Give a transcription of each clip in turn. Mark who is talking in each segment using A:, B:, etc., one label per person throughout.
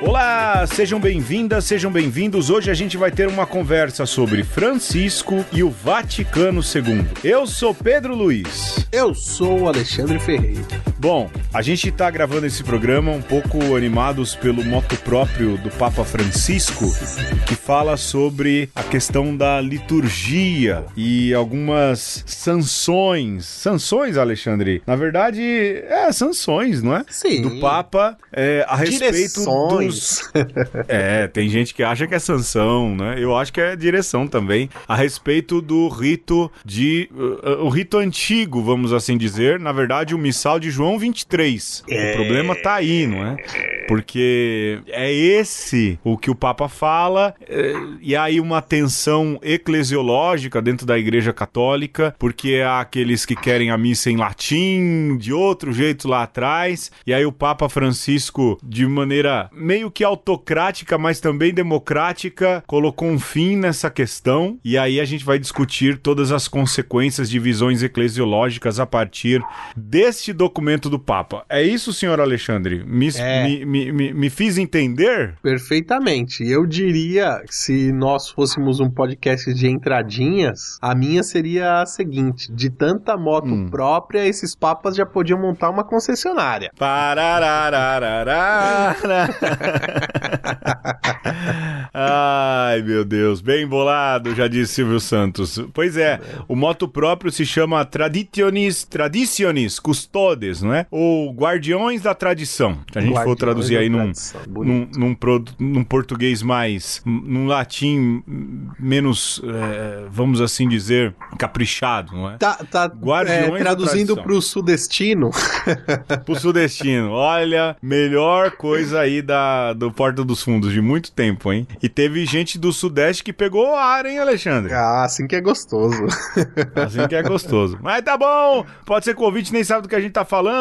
A: Olá, sejam bem-vindas, sejam bem-vindos. Hoje a gente vai ter uma conversa sobre Francisco e o Vaticano II. Eu sou Pedro Luiz.
B: Eu sou o Alexandre Ferreira.
A: Bom, a gente está gravando esse programa um pouco animados pelo moto próprio do Papa Francisco, que fala sobre a questão da liturgia e algumas sanções. Sanções, Alexandre? Na verdade, é sanções, não é?
B: Sim.
A: Do Papa é, a respeito
B: Direções.
A: dos. É, tem gente que acha que é sanção, né? Eu acho que é direção também. A respeito do rito de. uh, o rito antigo, vamos assim dizer. Na verdade, o missal de João 23. O problema tá aí, não é? Porque é esse o que o Papa fala, é, e aí uma tensão eclesiológica dentro da Igreja Católica, porque há aqueles que querem a missa em latim, de outro jeito lá atrás, e aí o Papa Francisco, de maneira meio que autocrática, mas também democrática, colocou um fim nessa questão, e aí a gente vai discutir todas as consequências de visões eclesiológicas a partir deste documento do Papa. É isso, senhor Alexandre? Me,
B: É.
A: me, me, me, me fiz entender?
B: Perfeitamente. Eu diria que se nós fôssemos um podcast de entradinhas, a minha seria a seguinte: de tanta moto
A: Hum.
B: própria, esses papas já podiam montar uma concessionária.
A: Ai, meu Deus, bem bolado, já disse Silvio Santos. Pois é, o moto próprio se chama Traditionis, Traditionis Custodes, não é? Ou Guardiões da Tradição. Se a gente for
B: Guardiões
A: traduzir
B: da
A: aí num, num, num, pro- num português mais. num latim menos, eh, vamos assim dizer, caprichado, não é?
B: Tá, tá
A: Guardiões
B: é, traduzindo
A: tradição.
B: pro sudestino.
A: pro sudestino. Olha, melhor coisa aí da, do Porta dos Fundos de muito tempo, hein? E teve gente do Sudeste que pegou o ar, hein, Alexandre?
B: Ah, assim que é gostoso.
A: Assim que é gostoso. Mas tá bom, pode ser que o ouvinte nem sabe do que a gente tá falando.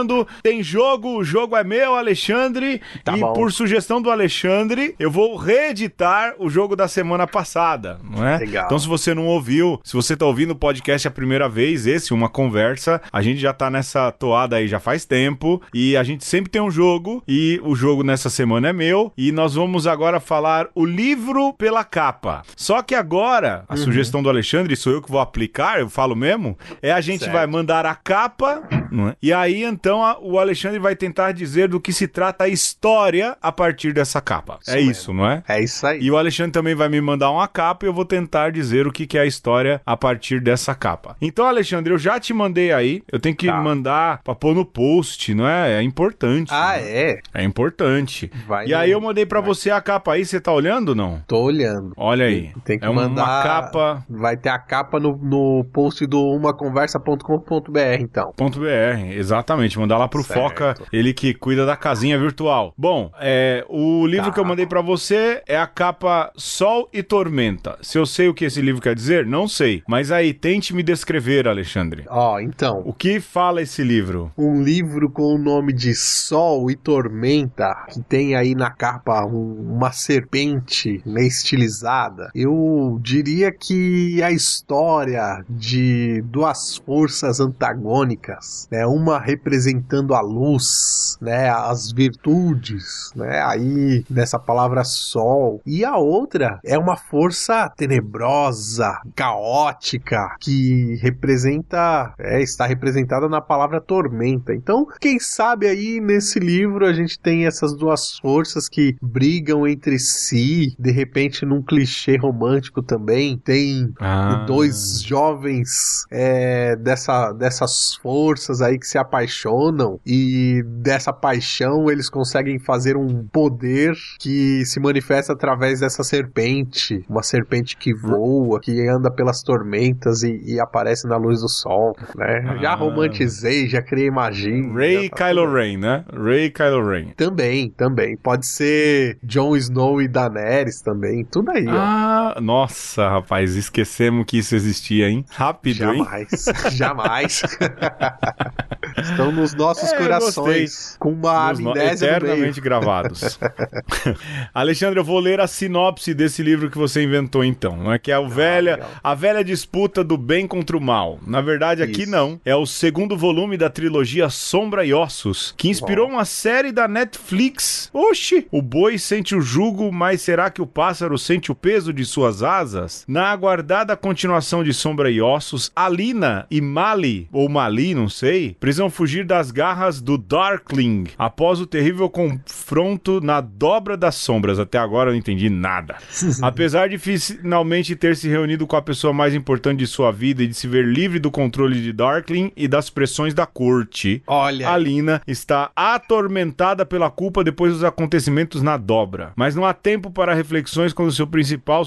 A: Tem jogo, o jogo é meu, Alexandre.
B: Tá
A: e
B: bom.
A: por sugestão do Alexandre, eu vou reeditar o jogo da semana passada, não é?
B: Legal.
A: Então, se você não ouviu, se você tá ouvindo o podcast a primeira vez, esse, uma conversa, a gente já tá nessa toada aí já faz tempo. E a gente sempre tem um jogo. E o jogo nessa semana é meu. E nós vamos agora falar o livro pela capa. Só que agora,
B: Uhum.
A: a sugestão do Alexandre, sou eu que vou aplicar, eu falo mesmo, é a gente
B: Certo.
A: vai mandar a capa, não é? E aí então a- o Alexandre vai tentar dizer do que se trata a história a partir dessa capa.
B: Isso
A: é
B: mesmo.
A: isso, não é?
B: É isso aí.
A: E o Alexandre também vai me mandar uma capa e eu vou tentar dizer o que, que é a história a partir dessa capa. Então, Alexandre, eu já te mandei aí. Eu tenho que
B: Tá.
A: mandar pra pôr no post, não é? É importante.
B: Ah,
A: né?
B: é?
A: É importante.
B: Vai
A: e aí eu mandei pra
B: vai.
A: você a capa aí, você tá olhando ou não?
B: Tô olhando.
A: Olha aí.
B: Tem que
A: é uma
B: mandar.
A: capa
B: Vai ter a capa no, no post do umaconversa.com.br, então.
A: Ponto .br, exatamente, mandar lá pro
B: Certo.
A: Foca, ele que cuida da casinha virtual. Bom, é, o livro
B: Tá.
A: que eu mandei pra você é a capa Sol e Tormenta. Se eu sei o que esse livro quer dizer, não sei. Mas aí, tente me descrever, Alexandre.
B: Ó, então.
A: O que fala esse livro?
B: Um livro com o nome de Sol e Tormenta, que tem aí na capa um- uma serpente meio estilizada. Eu diria que a história de duas forças antagônicas, né? Uma representando a luz, né? As virtudes, né? Aí nessa palavra Sol. E a outra é uma força tenebrosa, caótica, que representa, é, está representada na palavra tormenta. Então, quem sabe aí nesse livro a gente tem essas duas forças que brigam entre si, de repente num clichê romântico também, tem
A: Ah.
B: dois jovens é, dessa, dessas forças aí que se apaixonam e dessa paixão eles conseguem fazer um poder que se manifesta através dessa serpente, uma serpente que voa, que anda pelas tormentas e, e aparece na luz do sol, né? Já
A: Ah.
B: romantizei, já criei magia.
A: Ray
B: já tá
A: Kylo. Ren, né? Ray Kylo Ren.
B: Também, também. Pode ser Jon Snow e Daenerys também. Tudo aí, ó.
A: Ah, nossa, rapaz, esquecemos que isso existia, hein? Rápido, hein?
B: Jamais, jamais. Estão nos nossos
A: É,
B: corações.
A: gostei.
B: Com uma
A: Nos no-
B: amnésia no meio.
A: eternamente gravados. Alexandre, eu vou ler a sinopse desse livro que você inventou então, não é que é a velha,
B: legal.
A: a velha disputa do bem contra o mal. Na verdade, aqui
B: Isso.
A: não. É o segundo volume da trilogia Sombra e Ossos, que inspirou uma série da Netflix. Oxi! O boi sente o jugo, mas será que o pássaro sente o peso de suas asas? Na aguardada continuação de Sombra e Ossos, Alina e Mali, ou Mali, não sei, precisam fugir das garras do Darkling após o terrível confronto na dobra das sombras. Até agora eu não entendi nada. Apesar de finalmente ter se reunido com a pessoa mais importante de sua vida e de se ver livre do controle de Darkling e das pressões da corte,
B: Olha,
A: a Lina está atormentada pela culpa depois dos acontecimentos na dobra. Mas não há tempo para reflexões quando seu principal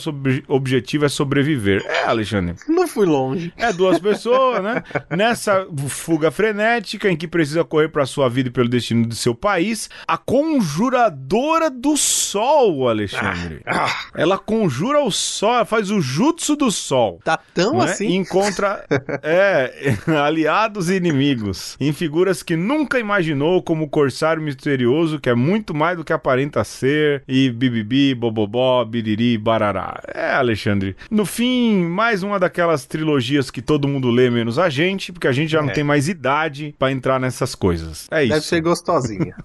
A: objetivo é sobreviver. É, Alexandre.
B: não fui longe.
A: É duas pessoas, né? Nessa fuga frenética em que precisa correr para sua vida e pelo destino de seu país, a conjuradora do sol, Alexandre.
B: Ah,
A: Ela conjura o sol, ela faz o jutsu do sol.
B: tá tão
A: não é?
B: assim?
A: E encontra é, aliados e inimigos em figuras que nunca imaginou, como o corsário misterioso, que é muito mais do que aparenta ser, e bibibi, bobobó, biriri, barará. É, Alexandre. No fim, mais uma daquelas trilogias que todo mundo lê, menos a gente, porque a gente já não
B: É.
A: tem mais idade pra entrar nessas coisas. É isso.
B: Deve ser gostosinha.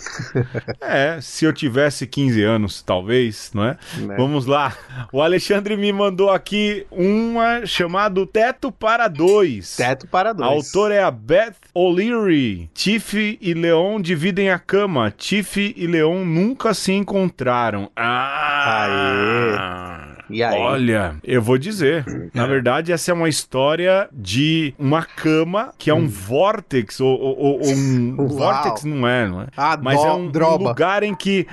A: É, se eu tivesse 15 anos, talvez, não é?
B: Né?
A: Vamos lá. O Alexandre me mandou aqui uma chamado Teto para Dois.
B: Teto para
A: A
B: dois.
A: autora é a Beth O'Leary. Tiff e Leon dividem a cama. Tiff e Leon nunca se encontraram. Ah!
B: E aí?
A: Olha, eu vou dizer. Na verdade, essa é uma história de uma cama que é um vórtex, ou, ou- ou- um.
B: Uau.
A: Vórtex não é, não é?
B: Ah,
A: Mas é um, um lugar em que.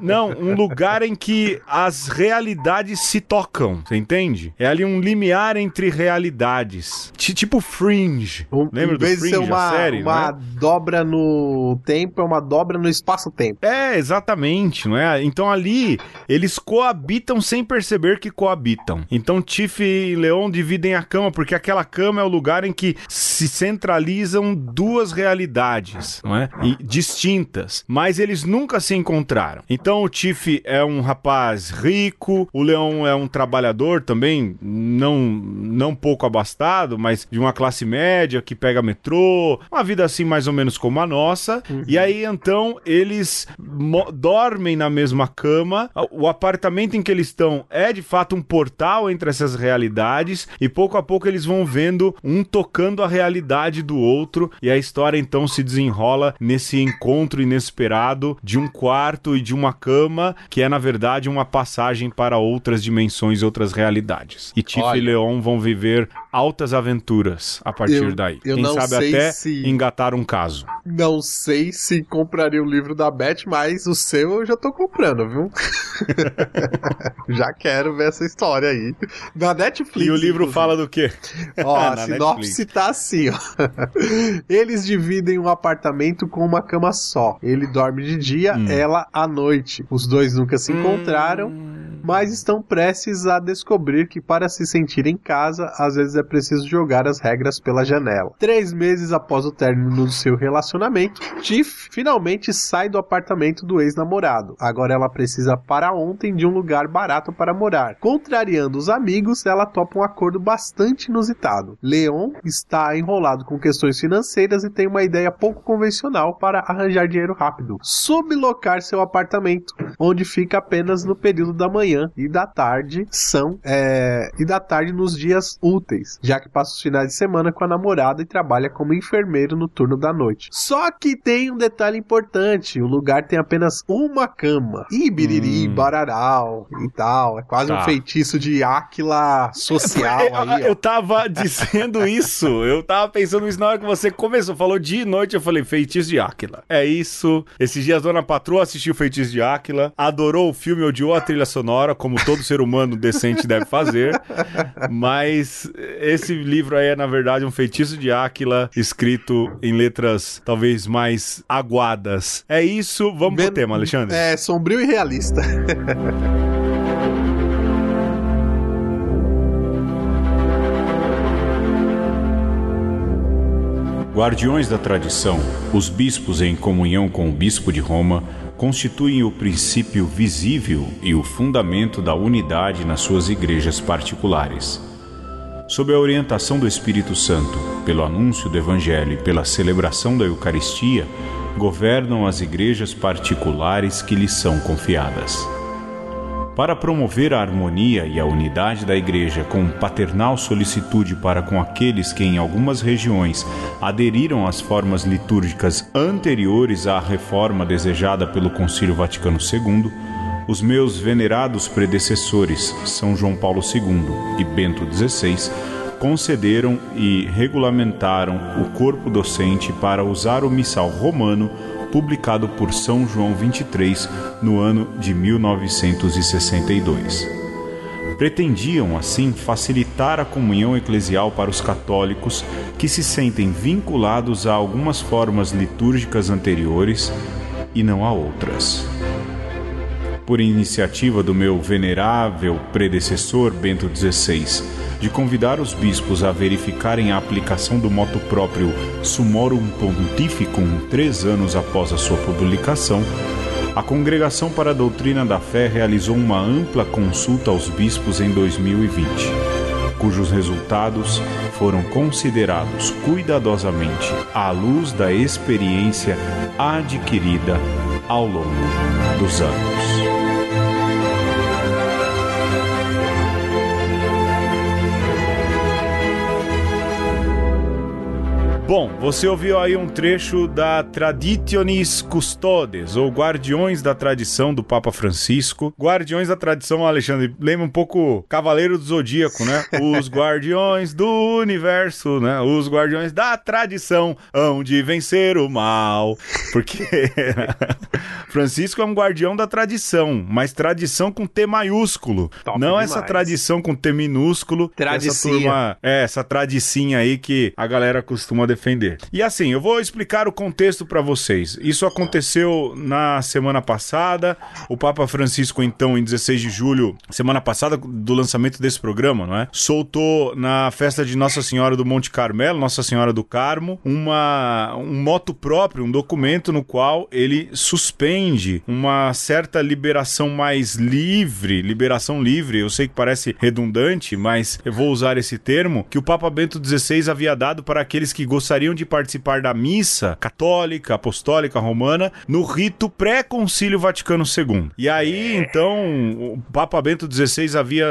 A: Não, um lugar em que as realidades se tocam. Você entende? É ali um limiar entre realidades. Ti- Tipo Fringe.
B: Um-
A: Lembra
B: em
A: do
B: vez de
A: Fringe,
B: ser uma,
A: série? não é?
B: uma dobra no tempo, é uma dobra no espaço-tempo.
A: É, exatamente, não é? Então ali eles coabitam sem perceber que coabitam. Então Tiff e Leon dividem a cama, porque aquela cama é o lugar em que se centralizam duas realidades, não é? E distintas, mas eles nunca se encontraram. Então o Tiff é um rapaz rico, o Leon é um trabalhador também, não não pouco abastado, mas de uma classe média que pega metrô, uma vida assim mais ou menos como a nossa. E aí então eles dormem na mesma cama. O apartamento em que eles estão é de fato um portal entre essas realidades e pouco a pouco eles vão vendo um tocando a realidade do outro e a história então se desenrola nesse encontro inesperado de um quarto e de uma cama que é na verdade uma passagem para outras dimensões e outras realidades. E Tiff e Leon vão viver altas aventuras a partir
B: Eu-
A: daí.
B: eu
A: Quem sabe até
B: se-
A: engatar um caso.
B: Não sei se compraria o livro da Beth, mas o seu eu já tô comprando, viu? já quero ver essa história aí. Na Netflix.
A: E o livro
B: inclusive.
A: fala do quê?
B: Ó, a sinopse tá assim, ó. Eles dividem um apartamento com uma cama só. Ele dorme de dia,
A: Hum.
B: ela à noite. Os dois nunca se encontraram,
A: Hum.
B: mas estão prestes a descobrir que para se sentir em casa, às vezes é preciso jogar as regras pela janela. Três meses após o término do seu relacionamento, Tiff finalmente sai do apartamento do ex-namorado. Agora ela precisa para ontem de um lugar barato para morar. Contrariando os amigos, ela topa um acordo bastante inusitado. Leon está enrolado com questões financeiras e tem uma ideia pouco convencional para arranjar dinheiro rápido. Sublocar seu apartamento, onde fica apenas no período da manhã e da tarde são é, e da tarde nos dias úteis, já que passa os finais de semana com a namorada e trabalha como enfermeiro no turno da noite. Só que tem um detalhe importante: o lugar tem apenas uma cama. E biriri,
A: Hum.
B: bararau e tal. É quase
A: Tá.
B: um feitiço de Áquila social
A: eu,
B: aí, ó.
A: eu tava dizendo isso, eu tava pensando isso na hora que você começou, falou de noite, eu falei feitiço de Áquila. É isso. Esses dias a Dona Patroa assistiu Feitiço de Áquila, adorou o filme, odiou a trilha sonora, como todo ser humano decente deve fazer. Mas esse livro aí é, na verdade, um feitiço de Áquila, escrito em letras talvez mais aguadas. É isso, vamos pro
B: Men-
A: tema, Alexandre.
B: É sombrio e realista.
A: Guardiões da tradição, os bispos em comunhão com o bispo de Roma constituem o princípio visível e o fundamento da unidade nas suas igrejas particulares. Sob a orientação do Espírito Santo, pelo anúncio do Evangelho e pela celebração da Eucaristia, governam as igrejas particulares que lhes são confiadas. Para promover a harmonia e a unidade da Igreja com paternal solicitude para com aqueles que, em algumas regiões, aderiram às formas litúrgicas anteriores à reforma desejada pelo Concílio Vaticano II, os meus venerados predecessores, São João Paulo II e Bento XVI, concederam e regulamentaram o corpo docente para usar o missal romano publicado por São João 23 no ano de 1962. Pretendiam, assim, facilitar a comunhão eclesial para os católicos que se sentem vinculados a algumas formas litúrgicas anteriores e não a outras. Por iniciativa do meu venerável predecessor Bento XVI, de convidar os bispos a verificarem a aplicação do moto próprio Sumorum Pontificum três anos após a sua publicação, a Congregação para a Doutrina da Fé realizou uma ampla consulta aos bispos em 2020, cujos resultados foram considerados cuidadosamente à luz da experiência adquirida ao longo dos anos. Bom, você ouviu aí um trecho da Traditionis Custodes, ou Guardiões da Tradição do Papa Francisco. Guardiões da Tradição, Alexandre, lembra um pouco Cavaleiro do Zodíaco, né? Os Guardiões do Universo, né? Os Guardiões da Tradição hão de vencer o mal. Porque Francisco é um guardião da tradição, mas tradição com T maiúsculo. Top não demais. essa tradição com T minúsculo. Tradicinha. Essa turma, é, essa tradicinha aí que a galera costuma defender defender. E assim, eu vou explicar o contexto para vocês. Isso aconteceu na semana passada. O Papa Francisco, então, em 16 de julho, semana passada do lançamento desse programa, não é? Soltou na festa de Nossa Senhora do Monte Carmelo, Nossa Senhora do Carmo, uma um moto próprio, um documento no qual ele suspende uma certa liberação mais livre, liberação livre. Eu sei que parece redundante, mas eu vou usar esse termo que o Papa Bento XVI havia dado para aqueles que gostariam gostariam de participar da missa católica, apostólica, romana, no rito pré-concílio Vaticano II. E aí, então, o Papa Bento XVI havia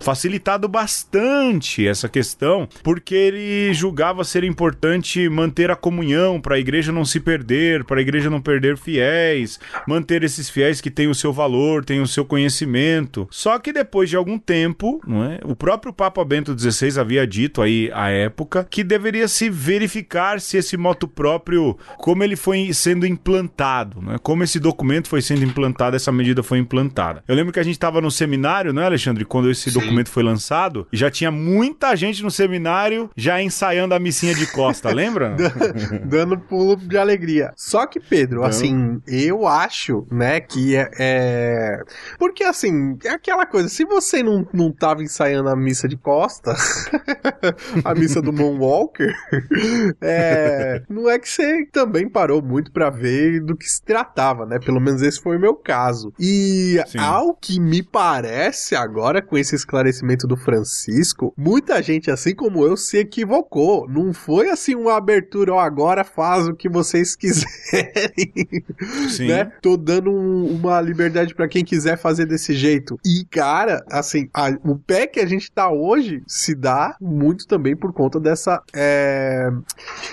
A: facilitado bastante essa questão, porque ele julgava ser importante manter a comunhão para a igreja não se perder, para a igreja não perder fiéis, manter esses fiéis que têm o seu valor, têm o seu conhecimento. Só que depois de algum tempo, não é? o próprio Papa Bento XVI havia dito aí à época que deveria se verificar verificar se esse moto próprio, como ele foi sendo implantado, né? Como esse documento foi sendo implantado, essa medida foi implantada. Eu lembro que a gente estava no seminário, né, Alexandre, quando esse Sim. documento foi lançado, e já tinha muita gente no seminário já ensaiando a missinha de costa, lembra?
B: Dando pulo de alegria. Só que, Pedro, assim, eu acho, né, que é, é, Porque, assim, é aquela coisa, se você não, não tava ensaiando a missa de costa, a missa do Moonwalker, é, não é que você também parou muito para ver do que se tratava, né? Pelo menos esse foi o meu caso. E Sim. ao que me parece agora, com esse esclarecimento do Francisco, muita gente, assim como eu, se equivocou. Não foi assim uma abertura, ó, agora faz o que vocês quiserem. Sim. Né? Tô dando um, uma liberdade para quem quiser fazer desse jeito. E, cara, assim, a, o pé que a gente tá hoje se dá muito também por conta dessa. É,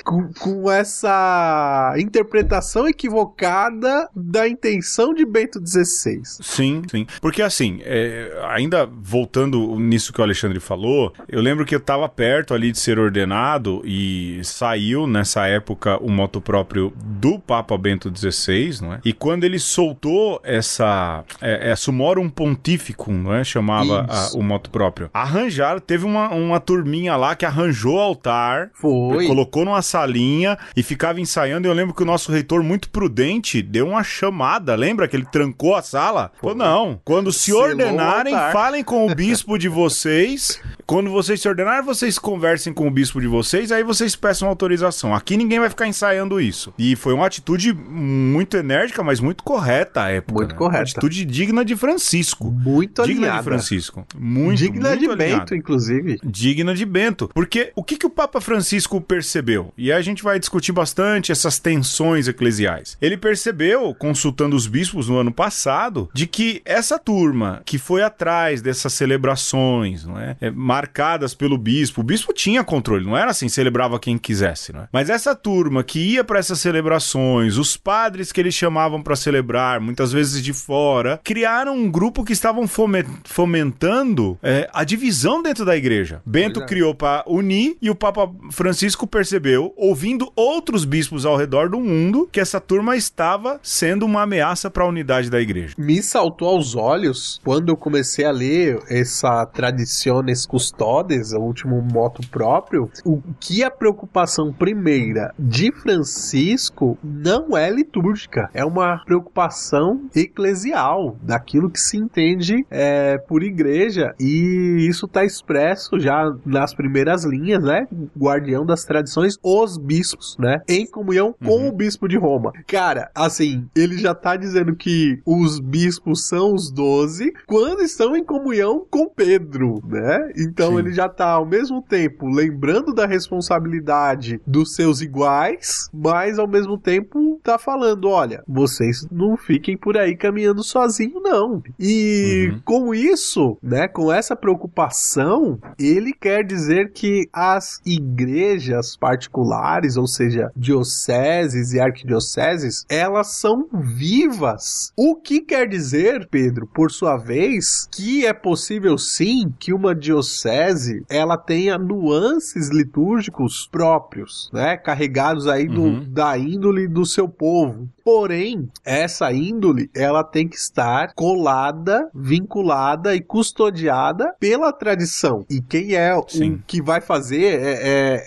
B: com, com essa interpretação equivocada da intenção de Bento XVI.
A: Sim, sim. Porque assim, é, ainda voltando nisso que o Alexandre falou, eu lembro que eu estava perto ali de ser ordenado e saiu nessa época o moto próprio do Papa Bento XVI, não é? E quando ele soltou essa é, é Sumorum Pontificum, não é? Chamava a, o moto próprio. Arranjaram, teve uma, uma turminha lá que arranjou altar,
B: foi
A: colocou numa salinha e ficava ensaiando. Eu lembro que o nosso reitor, muito prudente, deu uma chamada. Lembra que ele trancou a sala? Falou, não. Quando se
B: Selou
A: ordenarem, falem com o bispo de vocês. Quando vocês se ordenarem, vocês conversem com o bispo de vocês, aí vocês peçam autorização. Aqui ninguém vai ficar ensaiando isso. E foi uma atitude muito enérgica, mas muito correta à época.
B: Muito
A: né?
B: correta.
A: Atitude digna de Francisco.
B: Muito
A: digna
B: alinhada.
A: de Francisco. Muito,
B: Digna
A: muito
B: de
A: alinhada.
B: Bento, inclusive.
A: Digna de Bento. Porque o que, que o Papa Francisco percebeu? E aí a gente vai discutir bastante essas tensões eclesiais. Ele percebeu, consultando os bispos no ano passado, de que essa turma que foi atrás dessas celebrações, não é? É, marcadas pelo bispo, o bispo tinha controle, não era assim, celebrava quem quisesse, não é? Mas essa turma que ia para essas celebrações, os padres que eles chamavam para celebrar, muitas vezes de fora, criaram um grupo que estavam fome- fomentando é, a divisão dentro da igreja. Bento
B: é.
A: criou para unir e o Papa Francisco percebeu, ouvindo outros bispos ao redor do mundo, que essa turma estava sendo uma ameaça para a unidade da igreja.
B: Me saltou aos olhos quando eu comecei a ler essa Traditiones Custodes, o último moto próprio, o que a preocupação primeira de Francisco não é litúrgica, é uma preocupação eclesial, daquilo que se entende é, por igreja, e isso está expresso já nas primeiras linhas, né? Guardião das tradições, os bispos, né? Em comunhão com o bispo de Roma. Cara, assim, ele já tá dizendo que os bispos são os doze quando estão em comunhão com Pedro, né? Então
A: Sim.
B: ele já tá ao mesmo tempo lembrando da responsabilidade dos seus iguais, mas ao mesmo tempo tá falando, olha, vocês não fiquem por aí caminhando sozinho não. E
A: Uhum.
B: com isso, né, com essa preocupação, ele quer dizer que as igrejas particulares, ou seja, dioceses e arquidioceses, elas são vivas. O que quer dizer, Pedro, por sua vez, que é possível sim que uma diocese ela tenha nuances litúrgicos próprios, né, carregados aí do,
A: Uhum.
B: da índole do seu povo. Porém, essa índole ela tem que estar colada, vinculada e custodiada pela tradição. E quem é
A: Sim.
B: o que vai fazer é-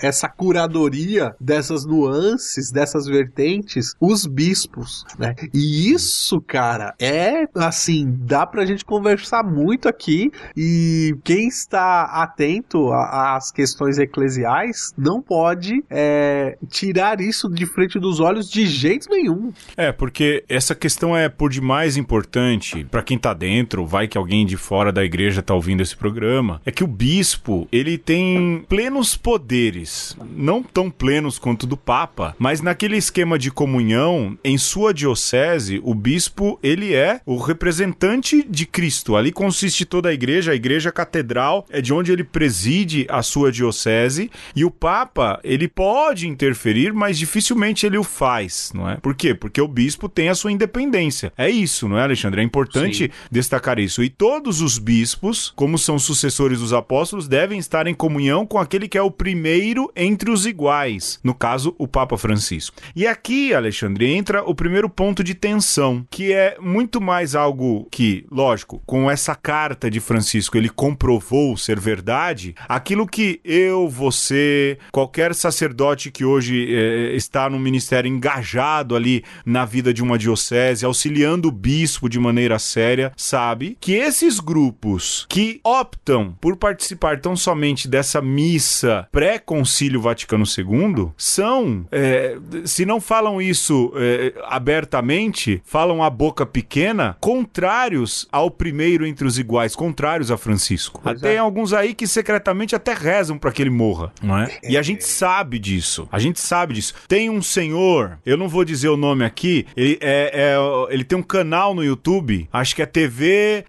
B: é essa curadoria dessas nuances, dessas vertentes? Os bispos, né? E isso, cara, é assim, dá pra gente conversar muito aqui e quem está atento às questões eclesiais não pode é, tirar isso de frente dos olhos de jeito nenhum.
A: É, porque essa questão é por demais importante para quem tá dentro, vai que alguém de fora da igreja tá ouvindo esse programa, é que o bispo, ele tem plenos poderes, não tão plenos quanto do papa, mas naquele esquema de comunhão, em sua diocese, o bispo, ele é o representante de Cristo. Ali consiste toda a igreja, a igreja catedral é de onde ele preside a sua diocese, e o papa, ele pode interferir, mas dificilmente ele o faz, não é? Por quê? Porque o bispo tem a sua independência. É isso, não é, Alexandre? É importante destacar isso. E todos os bispos, como são sucessores dos apóstolos, devem estar em comunhão com aquele que é o primeiro entre os iguais, no caso, o Papa Francisco. E aqui, Alexandre, entra o primeiro ponto de tensão, que é muito mais algo que, lógico, com essa carta de Francisco ele comprovou ser verdade, aquilo que eu, você, qualquer sacerdote que hoje eh, está no ministério engajado ali na vida de uma diocese, auxiliando o bispo de maneira séria, sabe que esses grupos que optam por participar tão somente dessa missa pré-concílio Vaticano II são, eh, se não falam isso eh, abertamente, falam a boca pequena, contrários ao primeiro entre os iguais, contrários a Francisco.
B: Pois
A: Até
B: é.
A: alguns aí que secretamente até rezam para que ele morra, não é? E a gente sabe disso. A gente sabe disso. Tem um senhor, eu não vou dizer o nome aqui, ele, é, é- ele tem um canal no YouTube, acho que é TV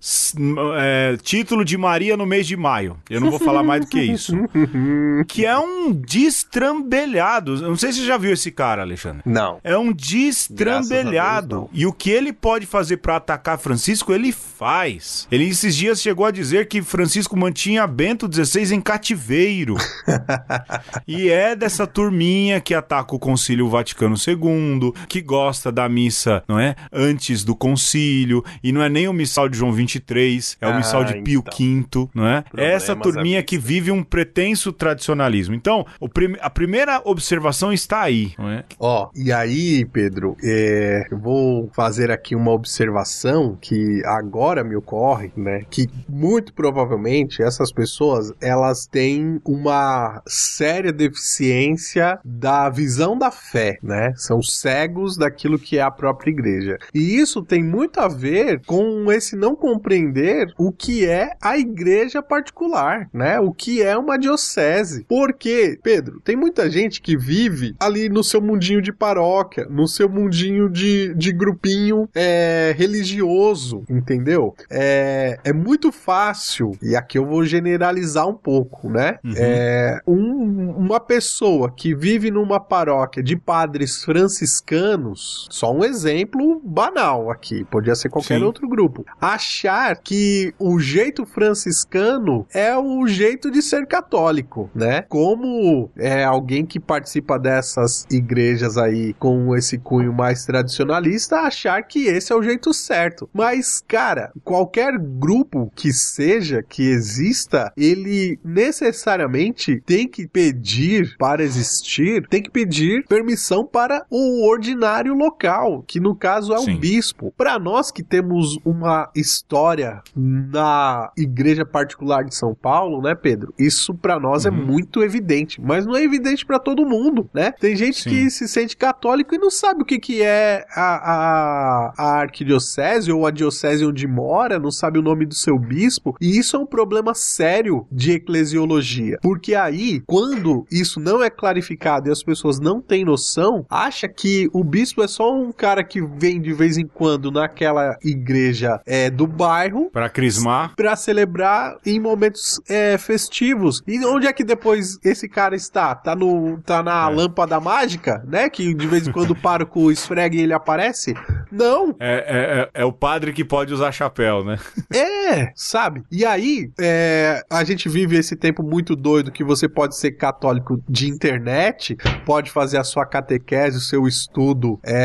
A: é, Título de Maria no mês de maio. Eu não vou falar mais do que isso. que é um destrambelhado. Eu não sei se você já viu esse cara, Alexandre.
B: Não.
A: É um
B: Deus,
A: destrambelhado.
B: não.
A: E o que ele pode fazer pra atacar Francisco, ele faz. Ele esses dias chegou a dizer que Francisco mantinha Bento XVI em cativeiro. e é dessa turminha que ataca o Concílio Vaticano II, que gosta gosta da missa, não é? Antes do concílio, e não é nem o missal de João 23, é o
B: Ah,
A: missal de Pio
B: então.
A: V, não é?
B: Problemas
A: Essa turminha que vive um pretenso tradicionalismo. Então, o prim- a primeira observação está aí, não é?
B: Ó, e aí, Pedro, é, eu vou fazer aqui uma observação que agora me ocorre, né? Que muito provavelmente essas pessoas elas têm uma séria deficiência da visão da fé, né? São cegos daquilo que é a própria igreja. E isso tem muito a ver com esse não compreender o que é a igreja particular, né? O que é uma diocese. Porque, Pedro, tem muita gente que vive ali no seu mundinho de paróquia, no seu mundinho de, de grupinho é, religioso, entendeu? É, é muito fácil, e aqui eu vou generalizar um pouco, né?
A: Uhum.
B: É, um- uma pessoa que vive numa paróquia de padres franciscanos, só um exemplo banal aqui, podia ser qualquer
A: Sim.
B: outro grupo, achar que o jeito franciscano é o jeito de ser católico, né? Como é alguém que participa dessas igrejas aí com esse cunho mais tradicionalista achar que esse é o jeito certo. Mas, cara, qualquer grupo que seja, que exista, ele necessariamente tem que pedir para existir, tem que pedir permissão para o ordinário local, que no caso é o
A: Sim.
B: bispo. Para nós que temos uma história na igreja particular de São Paulo, né, Pedro? Isso para nós é
A: Uhum.
B: muito evidente, mas não é evidente para todo mundo, né? Tem gente
A: Sim.
B: que se sente católico e não sabe o que, que é a, a, a arquidiocese ou a diocese onde mora, não sabe o nome do seu bispo, e isso é um problema sério de eclesiologia, porque aí, quando isso não é clarificado e as pessoas não têm noção, acha que o bispo é só um cara que vem de vez em quando naquela igreja é, do bairro
A: Para crismar.
B: Pra celebrar em momentos é, festivos. E onde é que depois esse cara está? Tá no tá na
A: É.
B: lâmpada mágica, né? Que de vez em quando o pároco esfrega e ele aparece? Não.
A: É, é, é, é o padre que pode usar chapéu, né?
B: É, sabe? E aí, é, a gente vive esse tempo muito doido que você pode ser católico de internet, pode fazer a sua catequese, o seu estudo, é,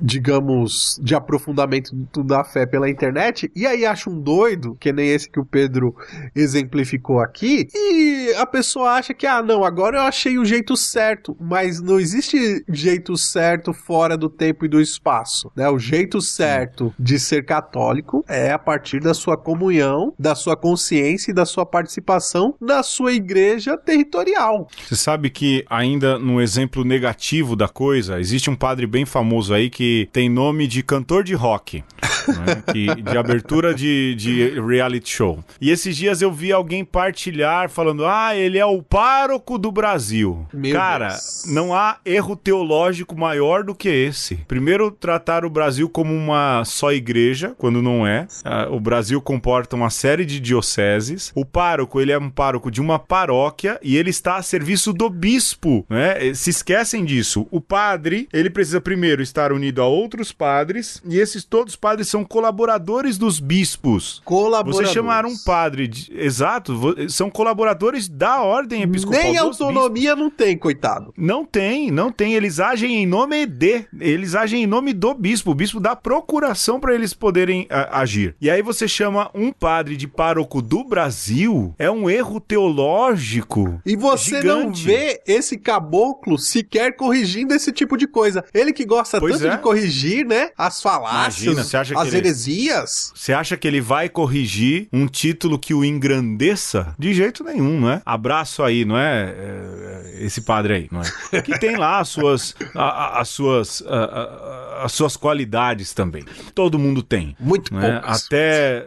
B: digamos, de aprofundamento da fé pela internet, e aí acha um doido, que nem esse que o Pedro exemplificou aqui, e a pessoa acha que, ah, não, agora eu achei o jeito certo, mas não existe jeito certo fora do tempo e do espaço, né? O jeito certo de ser católico é a partir da sua comunhão, da sua consciência e da sua participação na sua igreja territorial.
A: Você sabe que, ainda no exemplo negativo da coisa, existe um padre bem famoso aí que tem nome de cantor de rock, né? que, de abertura de, de reality show. E esses dias eu vi alguém partilhar falando: ah, ele é o pároco do Brasil.
B: Meu
A: Cara,
B: Deus.
A: não há erro teológico maior do que esse. Primeiro, tratar o Brasil como uma só igreja, quando não é. Ah, o Brasil comporta uma série de dioceses. O pároco, ele é um pároco de uma paróquia e ele está a serviço do bispo, né? Eh, Se esquecem disso. O padre, ele precisa primeiro estar unido a outros padres e esses todos os padres são colaboradores dos bispos.
B: Colaboradores.
A: Você chamar um padre, de- exato, são colaboradores da ordem episcopal.
B: Nem autonomia não tem, coitado.
A: não tem, não tem. Eles agem em nome de. Eles agem em nome do bispo. O bispo dá procuração para eles poderem a- agir. E aí você chama um padre de pároco do Brasil. É um erro teológico.
B: E você não
A: Gigante.
B: vê esse caboclo sequer corrigindo esse tipo de coisa. Ele que gosta
A: Pois
B: tanto
A: é.
B: de corrigir, né? As falácias,
A: Imagina, você acha que
B: as
A: ele-
B: heresias.
A: Você acha que ele vai corrigir um título que o engrandeça? De jeito nenhum, não é? Abraço aí, não é? É, Esse padre aí, não é? Que tem lá as suas, a- a- as suas, a- as suas qualidades também. Todo mundo tem.
B: Muito
A: é?
B: poucas.
A: Até.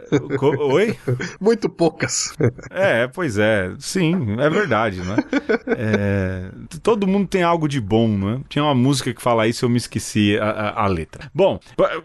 A: Oi?
B: Muito poucas.
A: É, pois é. Sim, é verdade, né? É, todo mundo tem algo de bom, né? Tinha uma música que fala isso, eu me esqueci a, a- a letra. Bom,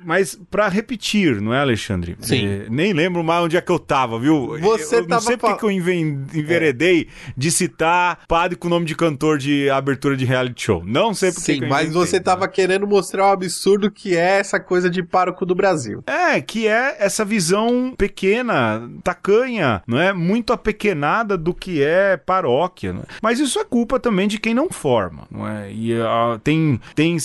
A: mas pra repetir, não é, Alexandre?
B: Sim.
A: É, nem lembro mais onde é que eu tava, viu?
B: Você
A: eu, eu
B: tava
A: não sei porque
B: fal-
A: que eu enveredei de citar padre com nome de cantor de abertura de reality show. Não sei porque
B: Sim,
A: que eu
B: mas você
A: né?
B: tava querendo mostrar o absurdo que é essa coisa de pároco do Brasil.
A: É, que é essa visão pequena, tacanha, não é? Muito apequenada do que é paróquia. É? Mas isso é culpa também de quem não forma, não é? E uh, tem, tem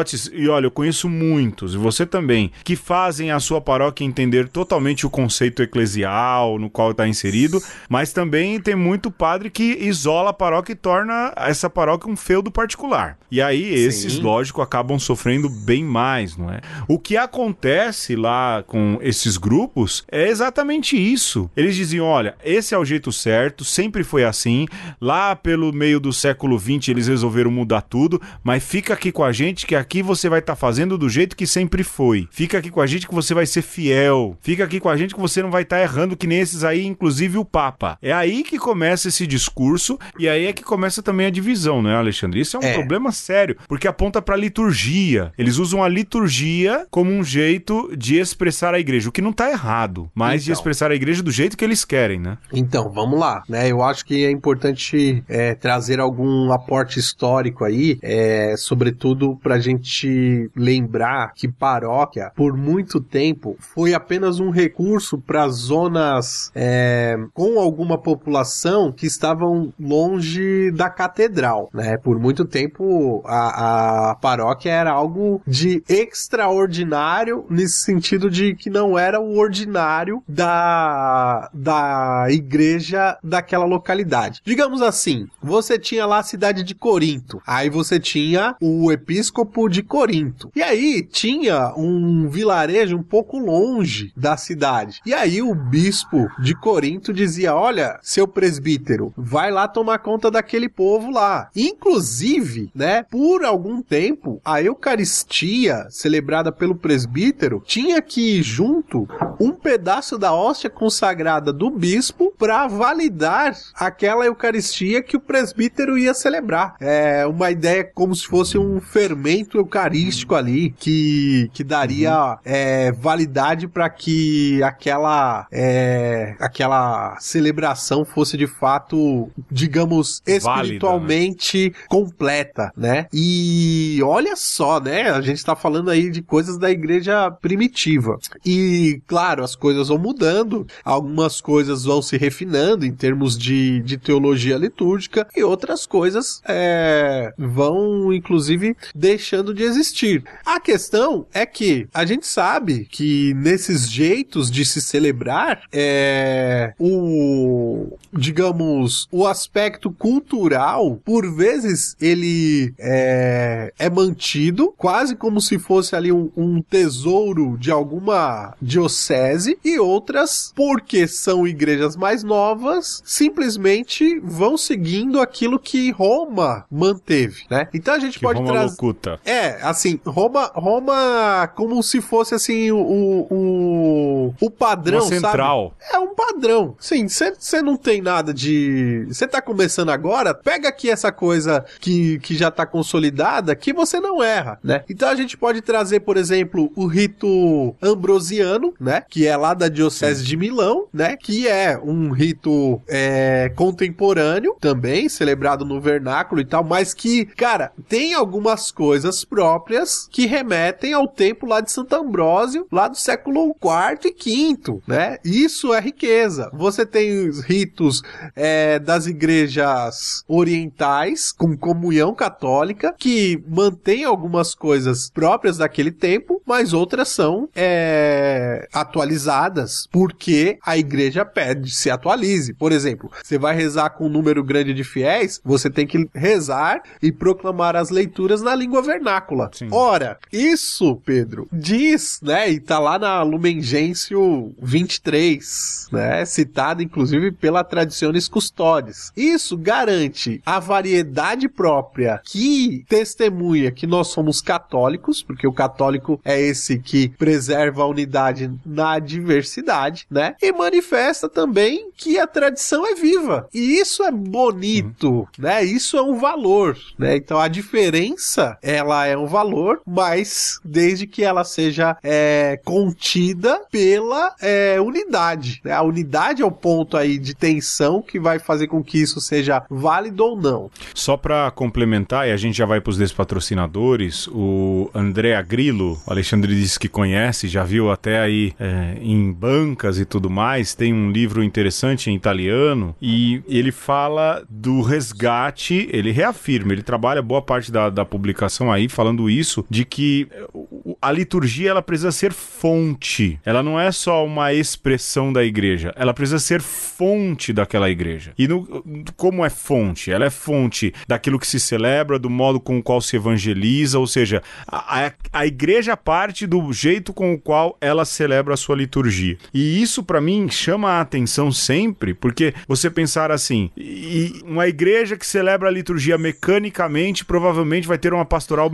A: sacerdotes, e olha, eu conheço muitos, e você também, que fazem a sua paróquia entender totalmente o conceito eclesial no qual está inserido, mas também tem muito padre que isola a paróquia e torna essa paróquia um feudo particular. E aí esses, Sim. lógico, acabam sofrendo bem mais, não é? O que acontece lá com esses grupos é exatamente isso. Eles diziam: olha, esse é o jeito certo, sempre foi assim. Lá pelo meio do século XX eles resolveram mudar tudo, mas fica aqui com a gente que aqui você vai estar tá fazendo do jeito que sempre foi. Fica aqui com a gente que você vai ser fiel. Fica aqui com a gente que você não vai estar tá errando que nem esses aí, inclusive o Papa. É aí que começa esse discurso e aí é que começa também a divisão, né, Alexandre? Isso é um é. problema sério, porque aponta para liturgia. Eles usam a liturgia como um jeito de expressar a igreja, o que não tá errado, mas então. de expressar a igreja do jeito que eles querem, né?
B: Então, vamos lá, né? Eu acho que é importante é, trazer algum aporte histórico aí, é, sobretudo pra gente lembrar que paróquia, por muito tempo, foi apenas um recurso para zonas é, com alguma população que estavam longe da catedral, né? Por muito tempo a, a paróquia era algo de extraordinário nesse sentido de que não era o ordinário da, da igreja daquela localidade. Digamos assim, você tinha lá a cidade de Corinto, aí você tinha o episcopo de Corinto, e aí tinha um vilarejo um pouco longe da cidade, e aí o bispo de Corinto dizia: Olha, seu presbítero, vai lá tomar conta daquele povo lá. Inclusive, né, por algum tempo, a Eucaristia celebrada pelo presbítero tinha que ir junto um pedaço da hóstia consagrada do bispo para validar aquela Eucaristia que o presbítero ia celebrar. É uma ideia como se fosse um fermento eucarístico ali que, que daria uhum. é, validade para que aquela é, aquela celebração fosse de fato, digamos, espiritualmente Válida, né? completa, né? E olha só, né? A gente tá falando aí de coisas da igreja primitiva. E, claro, as coisas vão mudando, algumas coisas vão se refinando em termos de, de teologia litúrgica e outras coisas é, vão, inclusive, deixando de existir. A questão é que a gente sabe que nesses jeitos de se celebrar, é, o, digamos, o aspecto cultural, por vezes, ele é, é mantido quase como se fosse ali um, um tesouro de alguma diocese e outras, porque são igrejas mais novas, simplesmente vão seguindo aquilo que Roma manteve, né? Então a gente que pode trazer. É, assim, Roma, Roma como se fosse assim o, o, o padrão, Uma
A: central.
B: Sabe? É um padrão. Sim, você não tem nada de. Você tá começando agora, pega aqui essa coisa que, que já tá consolidada que você não erra, né? Então a gente pode trazer, por exemplo, o rito ambrosiano, né? Que é lá da Diocese Sim. de Milão, né? Que é um rito é, contemporâneo também, celebrado no vernáculo e tal, mas que, cara, tem algumas coisas próprias que remetem ao tempo lá de Santo Ambrósio, lá do século IV e V, né? Isso é riqueza. Você tem os ritos é, das igrejas orientais com comunhão católica que mantém algumas coisas próprias daquele tempo, mas outras são é, atualizadas porque a igreja pede se atualize. Por exemplo, você vai rezar com um número grande de fiéis, você tem que rezar e proclamar as leituras na língua vernácula. Sim. Ora, isso, Pedro, diz, né, e tá lá na Lumen Gentium 23, né, citado inclusive pela Traditionis Custodes. Isso garante a variedade própria que testemunha que nós somos católicos, porque o católico é é esse que preserva a unidade na diversidade, né? E manifesta também que a tradição é viva. E isso é bonito, uhum. né? Isso é um valor, né? Então a diferença, ela é um valor, mas desde que ela seja é, contida pela é, unidade. Né? A unidade é o ponto aí de tensão que vai fazer com que isso seja válido ou não.
A: Só para complementar, e a gente já vai para os despatrocinadores, o André Grillo, o Alexandre disse que conhece, já viu até aí é, em bancas e tudo mais, tem um livro interessante em italiano e ele fala do resgate, ele reafirma, ele trabalha boa parte da, da publicação aí falando isso, de que a liturgia ela precisa ser fonte, ela não é só uma expressão da igreja, ela precisa ser fonte daquela igreja. E no, como é fonte? Ela é fonte daquilo que se celebra, do modo com o qual se evangeliza, ou seja, a, a, igreja parte do jeito com o qual ela celebra a sua liturgia. E isso para mim chama a atenção sempre, porque você pensar assim, uma igreja que celebra a liturgia mecanicamente provavelmente vai ter uma pastoral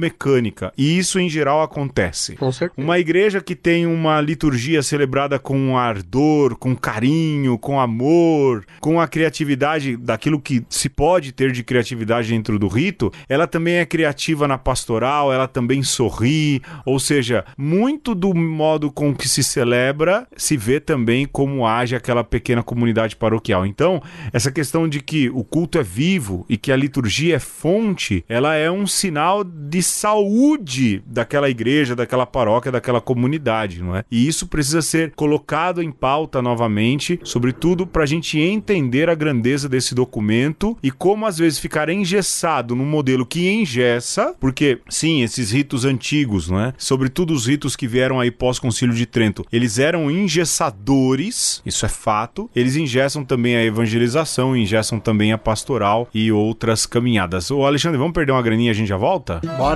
A: e isso em geral acontece.
B: Com certeza.
A: Uma igreja que tem uma liturgia celebrada com ardor, com carinho, com amor, com a criatividade daquilo que se pode ter de criatividade dentro do rito, ela também é criativa na pastoral, ela também sorri, ou seja, muito do modo com que se celebra se vê também como age aquela pequena comunidade paroquial. Então, essa questão de que o culto é vivo e que a liturgia é fonte, ela é um sinal de saúde daquela igreja, daquela paróquia, daquela comunidade, não é? E isso precisa ser colocado em pauta novamente, sobretudo para a gente entender a grandeza desse documento e como às vezes ficar engessado num modelo que engessa, porque sim, esses ritos antigos, não é? Sobretudo os ritos que vieram aí pós-concílio de Trento, eles eram engessadores, isso é fato. Eles engessam também a evangelização, engessam também a pastoral e outras caminhadas. Ô Alexandre, vamos perder uma graninha e a gente já volta?
B: Bora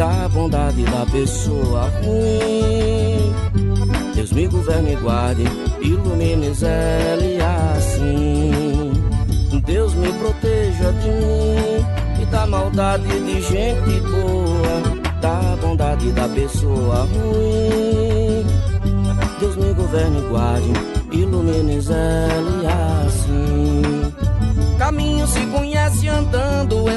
C: da bondade da pessoa ruim. Deus me governe e guarde, ilumine Zé assim. Deus me proteja de mim e da maldade de gente boa, da bondade da pessoa ruim. Deus me governe e guarde, ilumine Zé assim. Caminho se conhece andando, é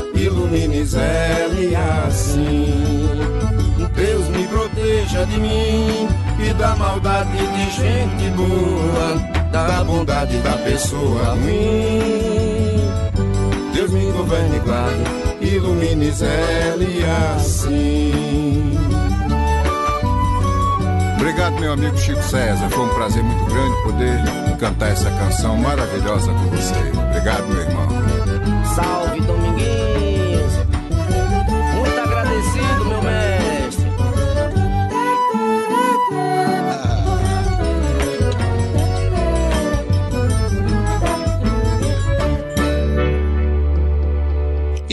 C: ilumine zele assim.
D: Deus me proteja de mim e da maldade de gente boa, da bondade da pessoa ruim. Deus me governe e guarde, ilumine zele assim. Obrigado, meu amigo Chico César. Foi um prazer muito grande poder cantar essa canção maravilhosa com você. Obrigado, meu irmão.
C: Salve Dominguinhos!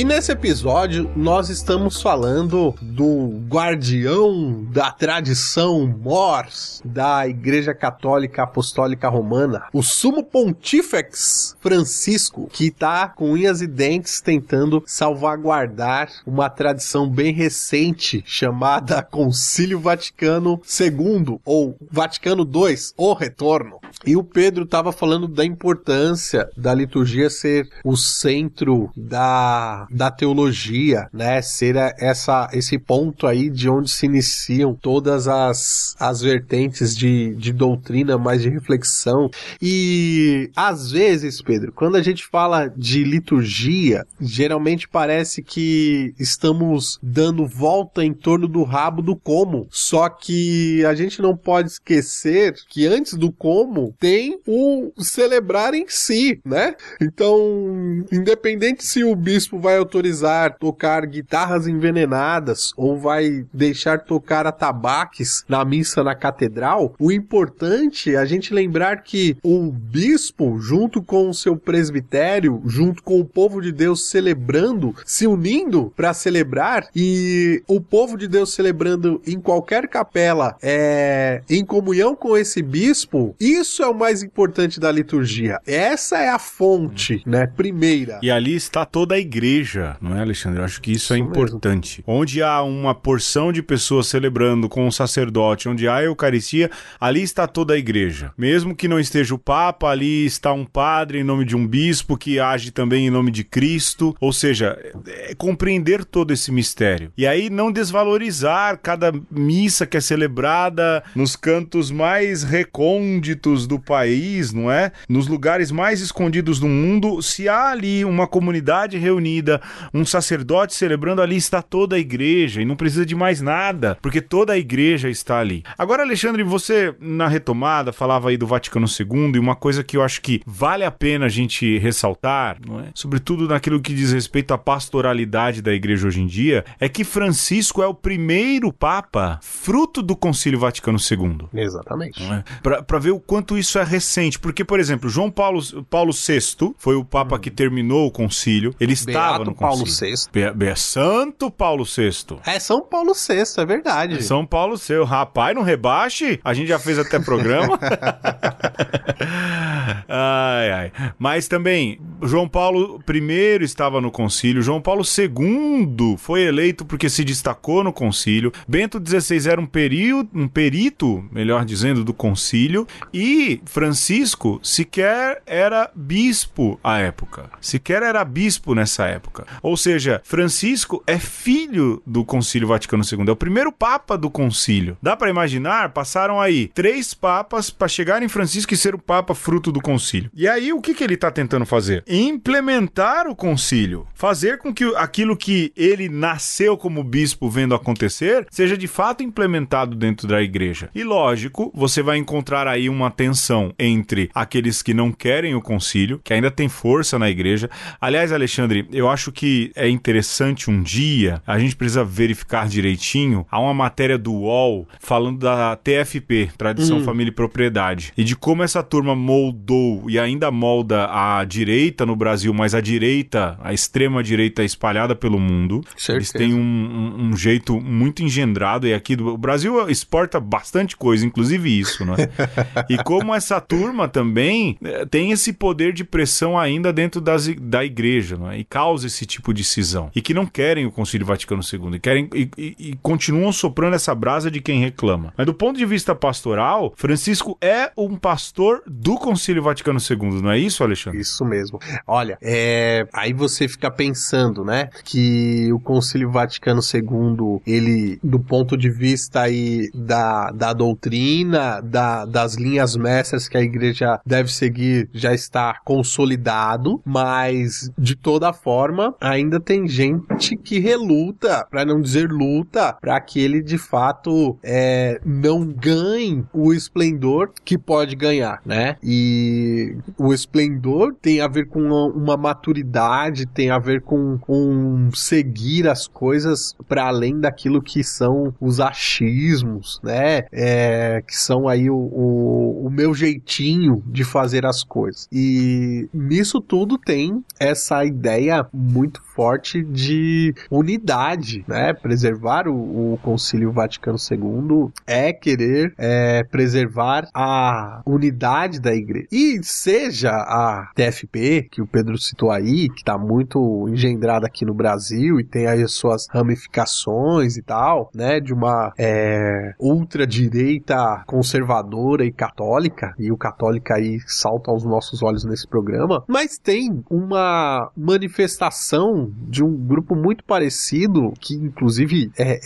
B: Nesse episódio nós estamos falando do guardião da tradição mors da Igreja Católica Apostólica Romana, o Sumo Pontífex Francisco, que está com unhas e dentes tentando salvaguardar uma tradição bem recente chamada Concílio Vaticano II ou Vaticano II, o Retorno. E o Pedro estava falando da importância da liturgia ser o centro da da teologia, né? Ser essa, esse ponto aí de onde se iniciam todas as, as vertentes de, de doutrina, mais de reflexão. E às vezes, Pedro, quando a gente fala de liturgia, geralmente parece que estamos dando volta em torno do rabo do como. Só que a gente não pode esquecer que antes do como tem o celebrar em si, né? Então, independente se o bispo vai autorizar tocar guitarras envenenadas ou vai deixar tocar atabaques na missa na catedral, o importante é a gente lembrar que o bispo, junto com o seu presbitério, junto com o povo de Deus celebrando, se unindo para celebrar, e o povo de Deus celebrando em qualquer capela, é, em comunhão com esse bispo, isso é o mais importante da liturgia. Essa é a fonte, né, primeira.
A: E ali está toda a igreja, não é, Alexandre? Eu acho que isso, isso é importante. Mesmo. Onde há uma porção de pessoas celebrando com o sacerdote, onde há a Eucaristia, ali está toda a igreja. Mesmo que não esteja o Papa, ali está um padre em nome de um bispo que age também em nome de Cristo. Ou seja, é compreender todo esse mistério. E aí não desvalorizar cada missa que é celebrada nos cantos mais recônditos do país, não é? Nos lugares mais escondidos do mundo, se há ali uma comunidade reunida, um sacerdote celebrando ali está toda a igreja e não precisa de mais nada, porque toda a igreja está ali. Agora, Alexandre, você na retomada falava aí do Vaticano II e uma coisa que eu acho que vale a pena a gente ressaltar, não é? sobretudo naquilo que diz respeito à pastoralidade da igreja hoje em dia, é que Francisco é o primeiro papa fruto do Concílio Vaticano II.
B: Exatamente.
A: É? Para ver o quanto isso é recente, porque, por exemplo, João Paulo, Paulo VI foi o papa hum. que terminou o concílio, ele Beato estava no
B: Paulo
A: concílio.
B: VI.
A: Be Be Santo Paulo VI.
B: É São Paulo VI, é verdade.
A: São Paulo VI. Rapaz, não rebaixe. A gente já fez até programa. ai, ai. Mas também, João Paulo I estava no concílio, João Paulo II foi eleito porque se destacou no concílio, Bento XVI era um, período, um perito, melhor dizendo, do concílio, e Francisco sequer era bispo à época. Sequer era bispo nessa época. Ou seja, Francisco é filho do Concílio Vaticano II, é o primeiro papa do concílio. Dá para imaginar? Passaram aí três papas para chegar em Francisco e ser o papa fruto do concílio. E aí o que, que ele tá tentando fazer? implementar o concílio, fazer com que aquilo que ele nasceu como bispo vendo acontecer seja de fato implementado dentro da igreja. E lógico, você vai encontrar aí uma tensão entre aqueles que não querem o concílio, que ainda tem força na igreja. Aliás, Alexandre, eu acho que é interessante um dia, a gente precisa verificar direitinho. Há uma matéria do UOL falando da TFP, Tradição, hum. Família e Propriedade, e de como essa turma moldou e ainda molda a direita no Brasil, mas a direita, a extrema direita espalhada pelo mundo. Certeza. Eles têm um, um, um, jeito muito engendrado e aqui do, o Brasil exporta bastante coisa, inclusive isso, né? e como essa turma também eh, tem esse poder de pressão ainda dentro das, da igreja, né? E causa esse tipo de cisão. E que não querem o Concílio Vaticano II e querem e, e, e continuam soprando essa brasa de quem reclama. Mas do ponto de vista pastoral, Francisco é um pastor do Concílio Vaticano II, não é isso, Alexandre?
B: Isso mesmo. Olha, é... aí você fica pensando, né, que o Concílio Vaticano II, ele, do ponto de vista aí da, da doutrina, da, das linhas mestras que a igreja deve seguir, já está consolidado, mas de toda forma, ainda tem gente que reluta, para não dizer luta, para que ele de fato é, não ganhe o esplendor que pode ganhar, né? E o esplendor tem a ver com uma, uma maturidade, tem a ver com um seguir as coisas para além daquilo que são os achismos, né? É, que são aí o, o, o meu jeitinho de fazer as coisas. E nisso tudo tem essa ideia muito forte de unidade, né? Preservar o, o Concílio Vaticano II é querer é, preservar a unidade da igreja. E seja a TFP, que o Pedro citou aí, que está muito engendrada aqui no Brasil e tem aí as suas ramificações e tal, né? De uma é, ultradireita conservadora e católica, e o católica aí salta aos nossos olhos nesse programa, mas tem uma manifestação de um grupo muito parecido, que inclusive é,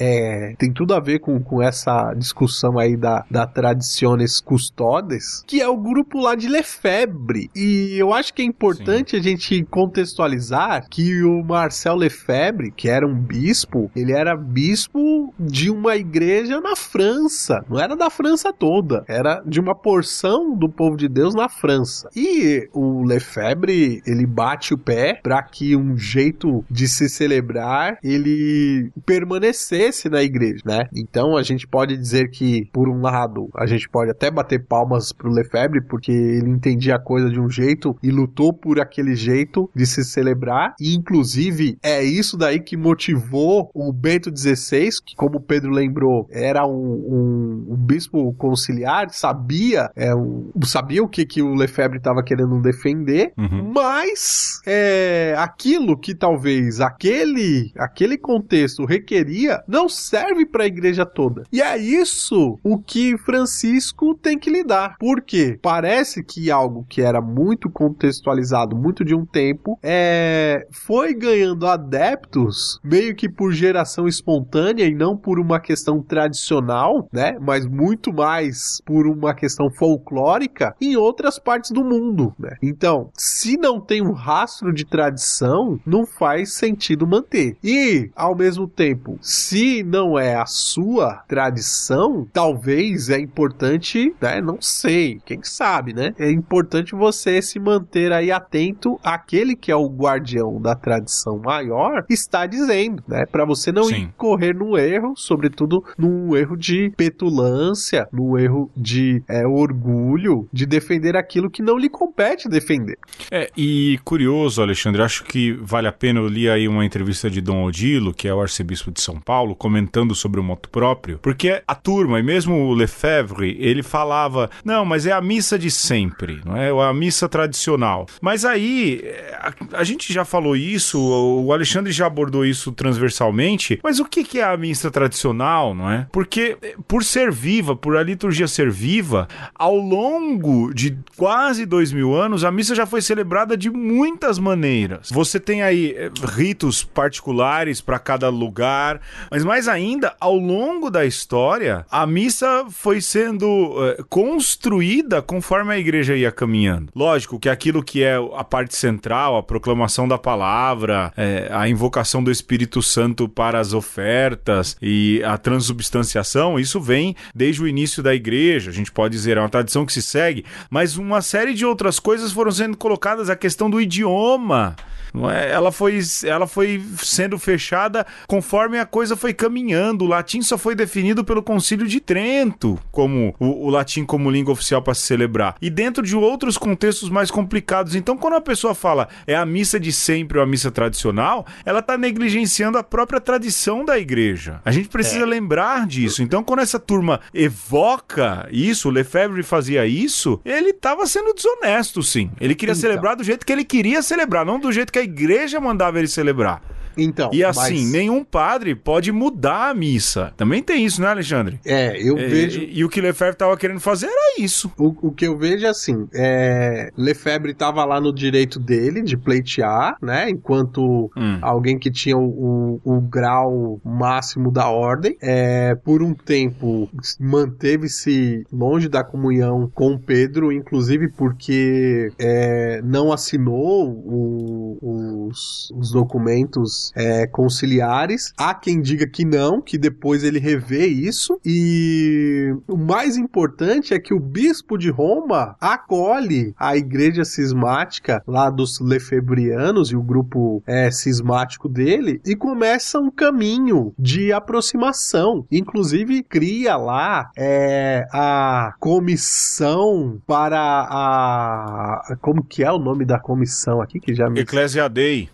B: é, tem tudo a ver com, com essa discussão aí da, da Tradiciones Custodes, que é o grupo lá de Lefebvre. E eu acho que é importante Sim. a gente contextualizar que o Marcel Lefebvre, que era um bispo, ele era bispo de uma igreja na França, não era da França toda, era de uma porção do povo de Deus na França. E o Lefebvre, ele bate o pé para que um jeito de se celebrar ele permanecesse na igreja, né? Então a gente pode dizer que, por um lado, a gente pode até bater palmas pro Lefebvre, porque ele entendia a coisa de um jeito e lutou por aquele jeito de se celebrar, e inclusive é isso daí que motivou o Bento XVI, que como o Pedro lembrou, era um, um, um bispo conciliar, sabia, é, um, sabia o que, que o Lefebvre estava querendo defender, uhum. mas é, aquilo que talvez aquele, aquele contexto requeria não serve para a igreja toda. E é isso o que Francisco tem que lidar. Porque parece que algo que era muito contextualizado, muito de um tempo, é, foi ganhando adeptos meio que por geração espontânea e não por uma questão tradicional, né? Mas muito mais por uma questão folclórica em outras partes do mundo, né? Então, se não tem um rastro de tradição, não faz sentido manter. E, ao mesmo tempo, se não é a sua tradição, talvez é importante, né? Não sei, quem sabe, né? É importante você se manter aí atento àquele que é o guardião da tradição maior está dizendo, né? Para você não Sim. incorrer no erro, sobretudo num erro de petulância, num erro de é, orgulho, de defender aquilo que não lhe compete defender.
A: É, e curioso, Alexandre, acho que vale a pena eu li aí uma entrevista de Dom Odilo, que é o arcebispo de São Paulo, comentando sobre o moto próprio, porque a turma, e mesmo o Lefebvre, ele falava, não, mas é a missa de sempre, não é? A missa tradicional. Mas aí, a, a gente já falou isso, o Alexandre já abordou isso transversalmente, mas o que, que é a missa tradicional, não é? Porque por ser viva, por a liturgia ser viva, ao longo de quase dois mil anos, a missa já foi celebrada de muitas maneiras. Você tem aí é, ritos particulares para cada lugar, mas mais ainda, ao longo da história, a missa foi sendo é, construída conforme a igreja ia caminhando. Lógico que aquilo que é a parte central, a proclamação da palavra, é, a invocação do Espírito Santo para as ofertas e a transubstanciação, isso vem desde o início da igreja. A gente pode dizer, é uma tradição que se segue, mas uma série de outras coisas foram sendo colocadas, a questão do idioma. É? Ela foi, ela foi sendo fechada conforme a coisa foi caminhando. O latim só foi definido pelo Concílio de Trento como o, o latim como língua oficial para se celebrar. E dentro de outros contextos mais complicados. Então, quando a pessoa fala é a missa de sempre ou a missa tradicional, ela está negligenciando a própria tradição da igreja. A gente precisa é. lembrar disso. Então, quando essa turma evoca isso, o Lefebvre fazia isso, ele estava sendo desonesto, sim. Ele queria então. celebrar do jeito que ele queria celebrar, não do jeito que a igreja mandava ele celebrar.
B: Então.
A: E assim, mas... nenhum padre pode mudar a missa. Também tem isso, né, Alexandre?
B: É, eu é, vejo.
A: E, e, o que Lefebvre tava querendo fazer era isso.
B: O, o que eu vejo é assim: é... Lefebvre tava lá no direito dele de pleitear, né? Enquanto hum. alguém que tinha o, o, o, grau máximo da ordem. É... Por um tempo manteve-se longe da comunhão com Pedro, inclusive porque é... não assinou os, os documentos é, conciliares. Há quem diga que não, que depois ele revê isso. E o mais importante é que o bispo de Roma acolhe a igreja cismática lá dos Lefebrianos e o grupo é, cismático dele e começa um caminho de aproximação. Inclusive cria lá é, a comissão para a como que é o nome da comissão aqui que já me
A: Ecclesia Dei.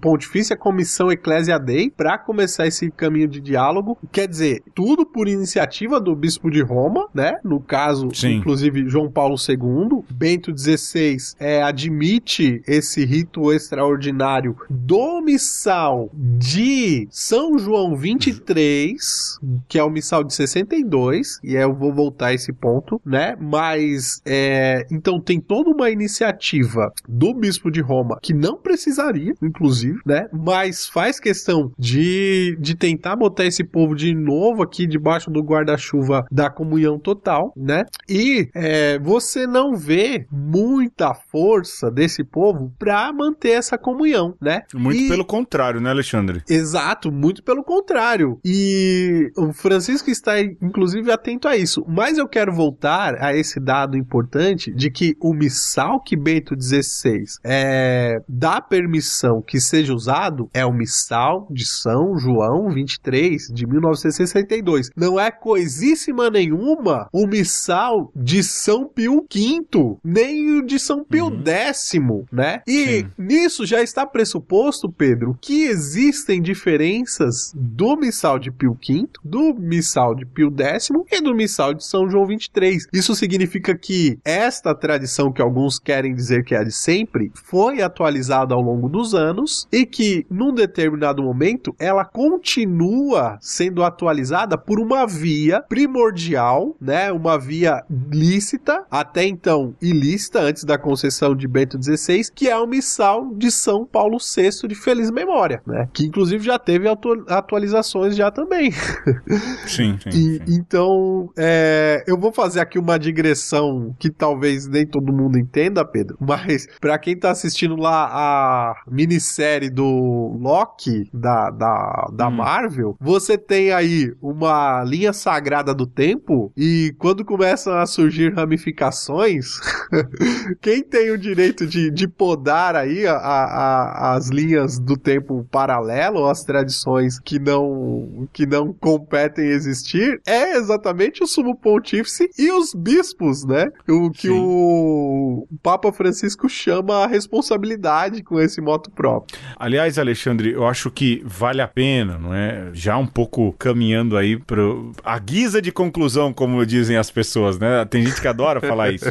B: Pontifícia Comissão Ecclesia Dei para começar esse caminho de diálogo. Quer dizer, tudo por iniciativa do bispo de Roma, né? No caso, Sim. inclusive João Paulo II, Bento XVI é, admite esse rito extraordinário do missal de São João 23, que é o missal de 62, e eu vou voltar a esse ponto, né? Mas é, então tem toda uma iniciativa do bispo de Roma que não precisaria, inclusive, né? Mas mas faz questão de, de tentar botar esse povo de novo aqui debaixo do guarda-chuva da comunhão total, né? E é, você não vê muita força desse povo para manter essa comunhão, né?
A: Muito
B: e...
A: pelo contrário, né, Alexandre?
B: Exato, muito pelo contrário. E o Francisco está, inclusive, atento a isso. Mas eu quero voltar a esse dado importante de que o missal que Bento XVI é, dá permissão que seja usado é o Missal de São João 23, de 1962. Não é coisíssima nenhuma o Missal de São Pio V, nem o de São Pio uhum. X, né? E Sim. nisso já está pressuposto, Pedro, que existem diferenças do Missal de Pio V, do Missal de Pio X e do Missal de São João 23. Isso significa que esta tradição que alguns querem dizer que é de sempre foi atualizada ao longo dos anos e que num determinado momento, ela continua sendo atualizada por uma via primordial, né? Uma via lícita, até então ilícita, antes da concessão de Bento XVI, que é o missal de São Paulo VI de feliz memória, né? Que inclusive já teve atu atualizações já também.
A: Sim, sim.
B: e, sim. Então, é, eu vou fazer aqui uma digressão que talvez nem todo mundo entenda, Pedro, mas para quem tá assistindo lá a minissérie do Loki da, da, da hum. Marvel, você tem aí uma linha sagrada do tempo e quando começam a surgir ramificações, quem tem o direito de, de podar aí a, a, as linhas do tempo paralelo, as tradições que não, que não competem existir, é exatamente o sumo pontífice e os bispos, né? O que o Papa Francisco chama a responsabilidade com esse moto próprio.
A: Aliás, Alexandre, Alexandre, eu acho que vale a pena, não é? Já um pouco caminhando aí para a guisa de conclusão, como dizem as pessoas, né? Tem gente que adora falar isso.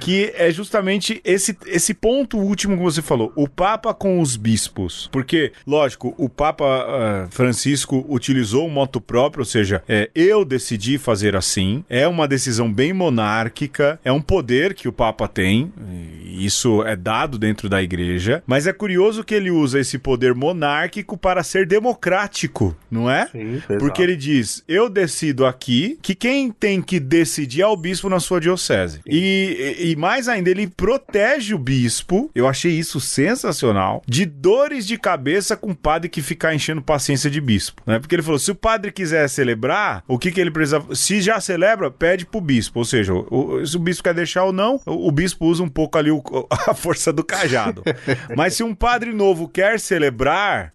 A: Que é justamente esse, esse ponto último que você falou, o Papa com os bispos. Porque, lógico, o Papa uh, Francisco utilizou um moto próprio, ou seja, é, eu decidi fazer assim, é uma decisão bem monárquica, é um poder que o Papa tem, isso é dado dentro da igreja, mas é curioso que ele usa esse poder monárquico para ser democrático, não é?
B: Sim,
A: Porque ele diz: eu decido aqui que quem tem que decidir é o bispo na sua diocese. E, e mais ainda, ele protege o bispo, eu achei isso sensacional, de dores de cabeça com o padre que ficar enchendo paciência de bispo. Né? Porque ele falou: se o padre quiser celebrar, o que, que ele precisa. Se já celebra, pede pro bispo. Ou seja, o, se o bispo quer deixar ou não, o, o bispo usa um pouco ali a força do cajado. Mas se um padre novo quer celebrar,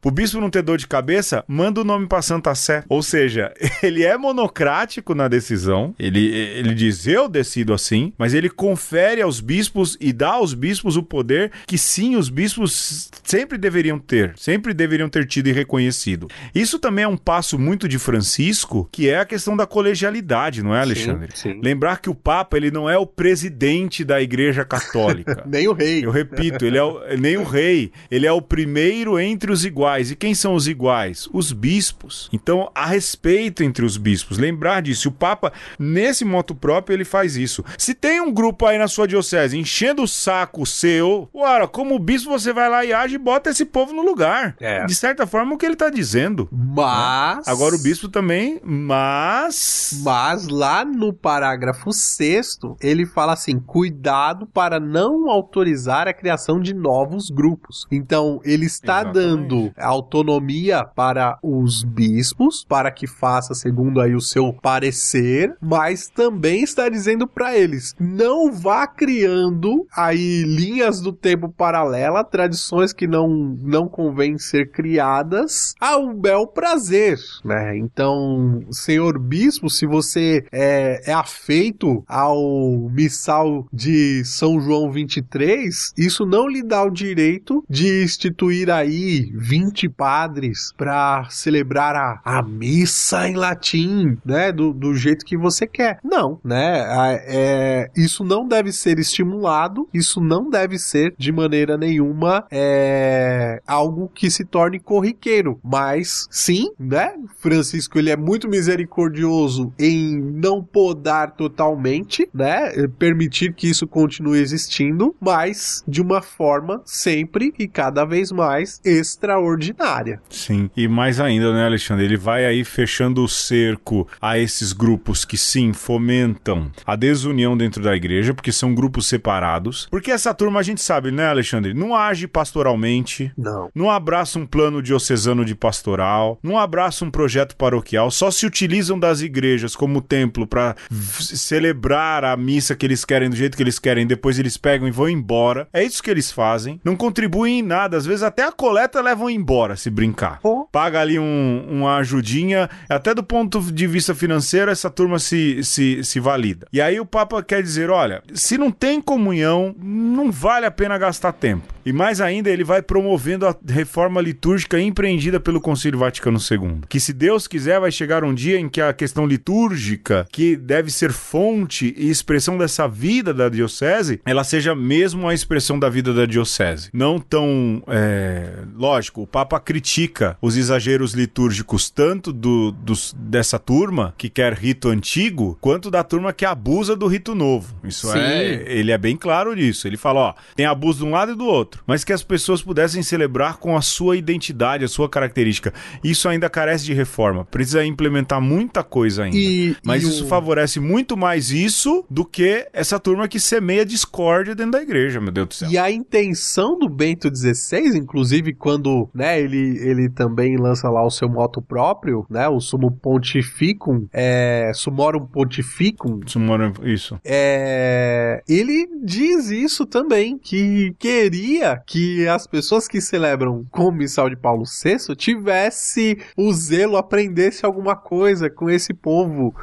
A: o bispo não ter dor de cabeça, manda o nome pra Santa Sé. Ou seja, ele é monocrático na decisão. Ele, ele diz, eu decido assim, mas ele confere aos bispos e dá aos bispos o poder que sim, os bispos sempre deveriam ter, sempre deveriam ter tido e reconhecido. Isso também é um passo muito de Francisco, que é a questão da colegialidade, não é, Alexandre?
B: Sim, sim.
A: Lembrar que o Papa, ele não é o presidente da Igreja Católica.
B: Nem o rei.
A: Eu repito, ele é o- nem o rei, ele é o primeiro entre os iguais. E quem são os iguais? Os bispos. Então, há respeito entre os bispos. Lembrar disso. O Papa, nesse moto próprio, ele faz isso. Se tem um grupo aí na sua diocese enchendo o saco seu, ora, como bispo, você vai lá e age e bota esse povo no lugar.
B: É.
A: De certa forma, o que ele tá dizendo.
B: Mas.
A: Agora o bispo também, mas.
B: Mas lá no parágrafo 6 ele fala assim: cuidado para não autorizar a criação de novos grupos. Então, ele está
A: Exatamente.
B: dando autonomia para os bispos, para que faça segundo aí o seu parecer, mas também está dizendo para eles: não vá criando aí linhas do tempo paralela, tradições que não, não convém ser criadas ao bel prazer, né? Então, senhor bispo, se você é, é afeito ao missal de São João 23, isso não lhe dá o direito de instituir aí 20 padres para celebrar a, a missa em latim, né? Do, do jeito que você quer. Não, né? É, isso não deve ser estimulado, isso não deve ser de maneira nenhuma é, algo que se torne corriqueiro. Mas sim, né? Francisco ele é muito misericordioso em não podar totalmente, né? Permitir que isso continue existindo, mas de uma forma sempre e cada vez mais extraordinária.
A: Sim, e mais ainda, né, Alexandre? Ele vai aí fechando o cerco a esses grupos que sim fomentam a desunião dentro da igreja, porque são grupos separados. Porque essa turma a gente sabe, né, Alexandre? Não age pastoralmente,
B: Não.
A: não abraça um plano diocesano de pastoral, não abraça um projeto paroquial, só se utilizam das igrejas como templo para celebrar a missa que eles querem do jeito que eles querem, depois eles pegam e vão embora. É isso que eles fazem. Não contribuem em nada, às vezes até a coleta levam embora se brincar.
B: Oh.
A: Paga ali um- uma ajudinha, até do ponto de vista financeiro, essa turma se, se, se valida. E aí o Papa quer dizer: olha, se não tem comunhão, não vale a pena gastar tempo. E mais ainda, ele vai promovendo a reforma litúrgica empreendida pelo Concílio Vaticano II. Que se Deus quiser, vai chegar um dia em que a questão litúrgica, que deve ser fonte e expressão dessa vida da diocese, ela seja mesmo a expressão da vida da diocese. Não tão. é, Lógico, o Papa critica os exageros litúrgicos tanto do, dos- dessa turma que quer rito antigo, quanto da turma que abusa do rito novo. Isso
B: Sim.
A: é ele é bem claro nisso. Ele fala, ó, tem abuso de um lado e do outro, mas que as pessoas pudessem celebrar com a sua identidade, a sua característica. Isso ainda carece de reforma. Precisa implementar muita coisa ainda.
B: E-
A: mas
B: e
A: isso
B: o-
A: favorece muito mais isso do que essa turma que semeia discórdia dentro da igreja, meu Deus do céu.
B: E a intenção do Bento XVI, inclusive quando, né, ele, ele também lança lá o seu moto próprio, né, o Sumo Pontificum, é, Sumorum Pontificum,
A: mora- Isso.
B: é, ele diz isso também, que queria que as pessoas que celebram com o missal de Paulo VI tivesse o zelo, aprendesse alguma coisa com esse povo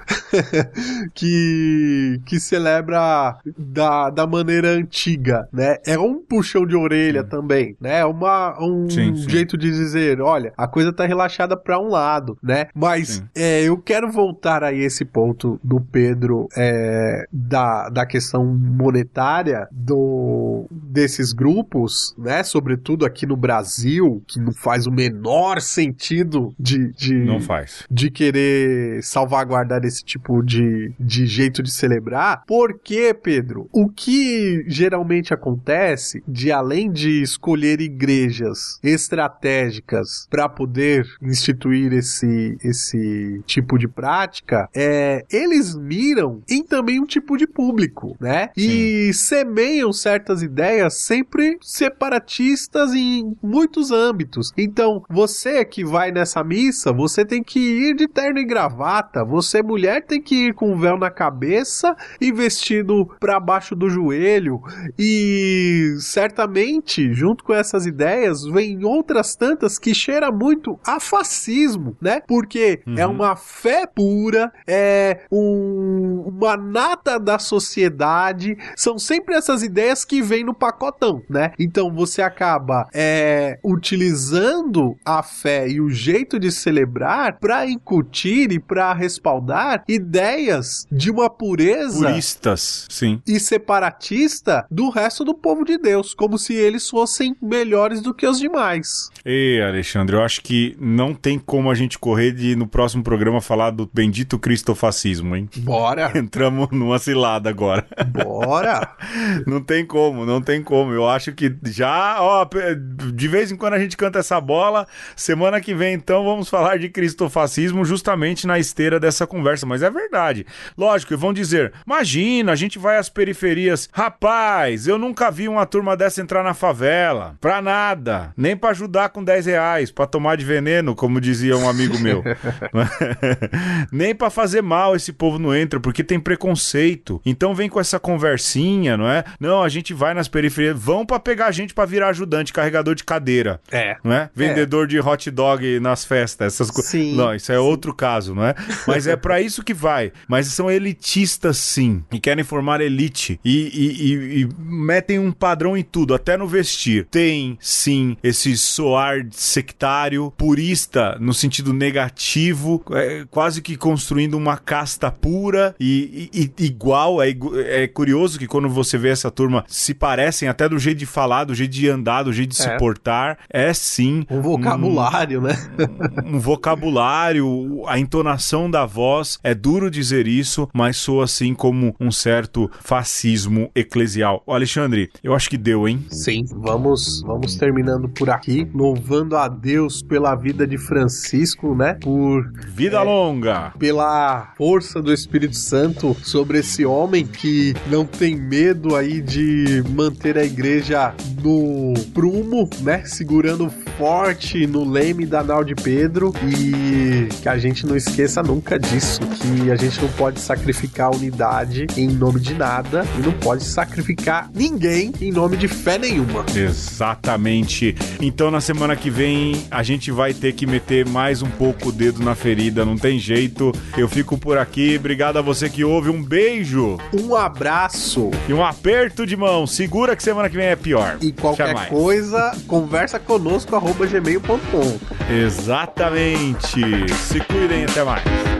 B: que, que celebra da, da maneira antiga, né? É um puxão de orelha também, né? É uma, um
A: Sim, sim.
B: jeito de dizer, olha, a coisa tá relaxada para um lado, né? Mas
A: Sim.
B: é, eu quero voltar a esse ponto do Pedro é, da, da questão monetária do, desses grupos grupos, né, sobretudo aqui no Brasil, que não faz o menor sentido de, de
A: Não faz.
B: de querer salvaguardar esse tipo de, de jeito de celebrar. Porque, Pedro, o que geralmente acontece, de além de escolher igrejas estratégicas para poder instituir esse, esse tipo de prática, é eles miram em também um tipo de público, né? E semeiam certas ideias sempre separatistas em muitos âmbitos. Então, você que vai nessa missa, você tem que ir de terno e gravata. Você, mulher, tem que ir com um véu na cabeça e vestido para baixo do joelho. E certamente, junto com essas ideias, vem outras tantas que cheira muito a fascismo, né? Porque é uma fé pura, é um- uma nata da sociedade. São sempre essas ideias que vêm no pacotão, né? Então você acaba é, utilizando a fé e o jeito de celebrar para incutir e para respaldar ideias de uma pureza
A: Puristas, sim.
B: e separatista do resto do povo de Deus, como se eles fossem melhores do que os demais.
A: Ei, Alexandre, eu acho que não tem como a gente correr de no próximo programa falar do bendito cristofascismo, hein?
B: Bora,
A: Entramos numa cilada agora.
B: bora.
A: Não tem como, não tem como. Eu acho que já, ó, de vez em quando a gente canta essa bola. Semana que vem, então, vamos falar de cristofascismo justamente na esteira dessa conversa. Mas é verdade. Lógico, e vão dizer: imagina, a gente vai às periferias. Rapaz, eu nunca vi uma turma dessa entrar na favela. Pra nada. Nem pra ajudar com 10 reais, pra tomar de veneno, como dizia um amigo meu. Nem pra fazer mal esse povo não entra, porque tem preconceito. Então vem com essa conversinha, não é? Não, a gente vai nas periferias, vão pra pegar a gente pra virar ajudante, carregador de cadeira.
B: É.
A: Não é? Vendedor de hot dog nas festas, essas coisas.
B: Sim,
A: Não, isso é outro caso, não é? Mas é pra isso que vai. Mas são elitistas, sim. E querem formar elite. E, e- e- e metem um padrão em tudo, até no vestir. Tem, sim, esse soar sectário, purista, no sentido negativo, é, quase que construindo uma casta pura e, e- e igual. É, é curioso que quando você vê essa turma, se parecem até do jeito de falar, do jeito de andar, do jeito de se
B: É.
A: portar. É sim
B: Um vocabulário, né?
A: um vocabulário, a entonação da voz. É duro dizer isso, mas soa assim como um certo fascismo eclesial. Ô, Alexandre, eu acho que deu, hein?
B: Sim, vamos, vamos terminando por aqui, louvando a Deus pela vida de Francisco, né? Por
A: Vida longa!
B: pela força do Espírito Santo sobre esse homem que não tem medo aí de manter a igreja no prumo, né? Segurando forte no leme da nau de Pedro e que a gente não esqueça nunca disso, que a gente não pode sacrificar a unidade em nome de nada e não pode sacrificar ninguém em nome de fé nenhuma.
A: Exatamente. Então na semana que vem a gente vai ter que meter mais um pouco o dedo na ferida, não tem jeito. Eu fico por aqui. Obrigado a você que ouve. Um beijo
B: Um abraço
A: e um aperto de mão. Segura que semana que vem é pior.
B: E qualquer
A: Jamais.
B: coisa, conversa conosco arroba gmail.com.
A: Exatamente. Se cuidem, até mais.